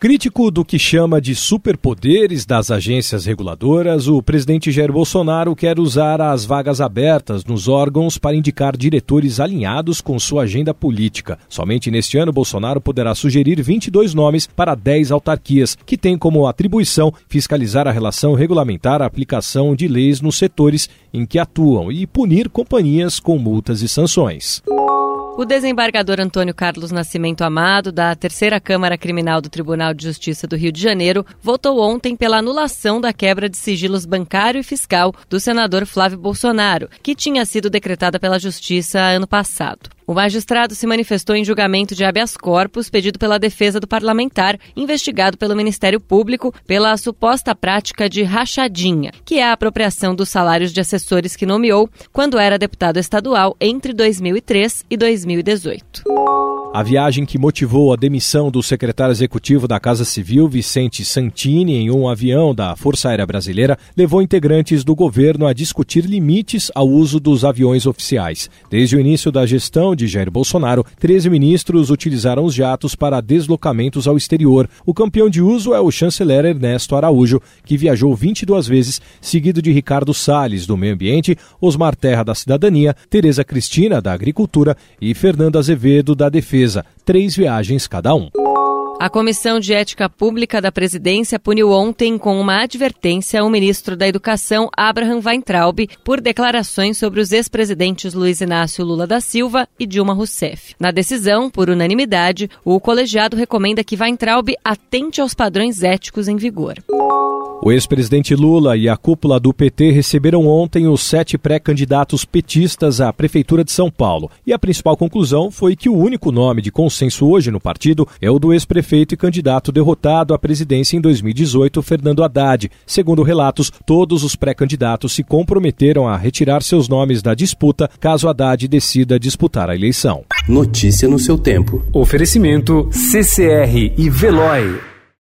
Crítico do que chama de superpoderes das agências reguladoras, o presidente Jair Bolsonaro quer usar as vagas abertas nos órgãos para indicar diretores alinhados com sua agenda política. Somente neste ano, Bolsonaro poderá sugerir 22 nomes para 10 autarquias, que têm como atribuição fiscalizar a relação regulamentar a aplicação de leis nos setores em que atuam e punir companhias com multas e sanções. O desembargador Antônio Carlos Nascimento Amado, da Terceira Câmara Criminal do Tribunal de Justiça do Rio de Janeiro, votou ontem pela anulação da quebra de sigilos bancário e fiscal do senador Flávio Bolsonaro, que tinha sido decretada pela Justiça ano passado. O magistrado se manifestou em julgamento de habeas corpus pedido pela defesa do parlamentar, investigado pelo Ministério Público pela suposta prática de rachadinha, que é a apropriação dos salários de assessores que nomeou quando era deputado estadual entre 2003 e 2018. A viagem que motivou a demissão do secretário executivo da Casa Civil, Vicente Santini, em um avião da Força Aérea Brasileira, levou integrantes do governo a discutir limites ao uso dos aviões oficiais. Desde o início da gestão de Jair Bolsonaro, 13 ministros utilizaram os jatos para deslocamentos ao exterior. O campeão de uso é o chanceler Ernesto Araújo, que viajou 22 vezes, seguido de Ricardo Salles, do Meio Ambiente, Osmar Terra, da Cidadania, Tereza Cristina, da Agricultura e Fernando Azevedo, da Defesa defesa, três viagens cada um. A Comissão de Ética Pública da Presidência puniu ontem com uma advertência o ministro da Educação, Abraham Weintraub, por declarações sobre os ex-presidentes Luiz Inácio Lula da Silva e Dilma Rousseff. Na decisão, por unanimidade, o colegiado recomenda que Weintraub atente aos padrões éticos em vigor. O ex-presidente Lula e a cúpula do PT receberam ontem os sete pré-candidatos petistas à Prefeitura de São Paulo. E a principal conclusão foi que o único nome de consenso hoje no partido é o do ex-prefeito e candidato derrotado à presidência em 2018, Fernando Haddad. Segundo relatos, todos os pré-candidatos se comprometeram a retirar seus nomes da disputa caso Haddad decida disputar a eleição. Notícia no seu tempo. Oferecimento CCR e Veloy.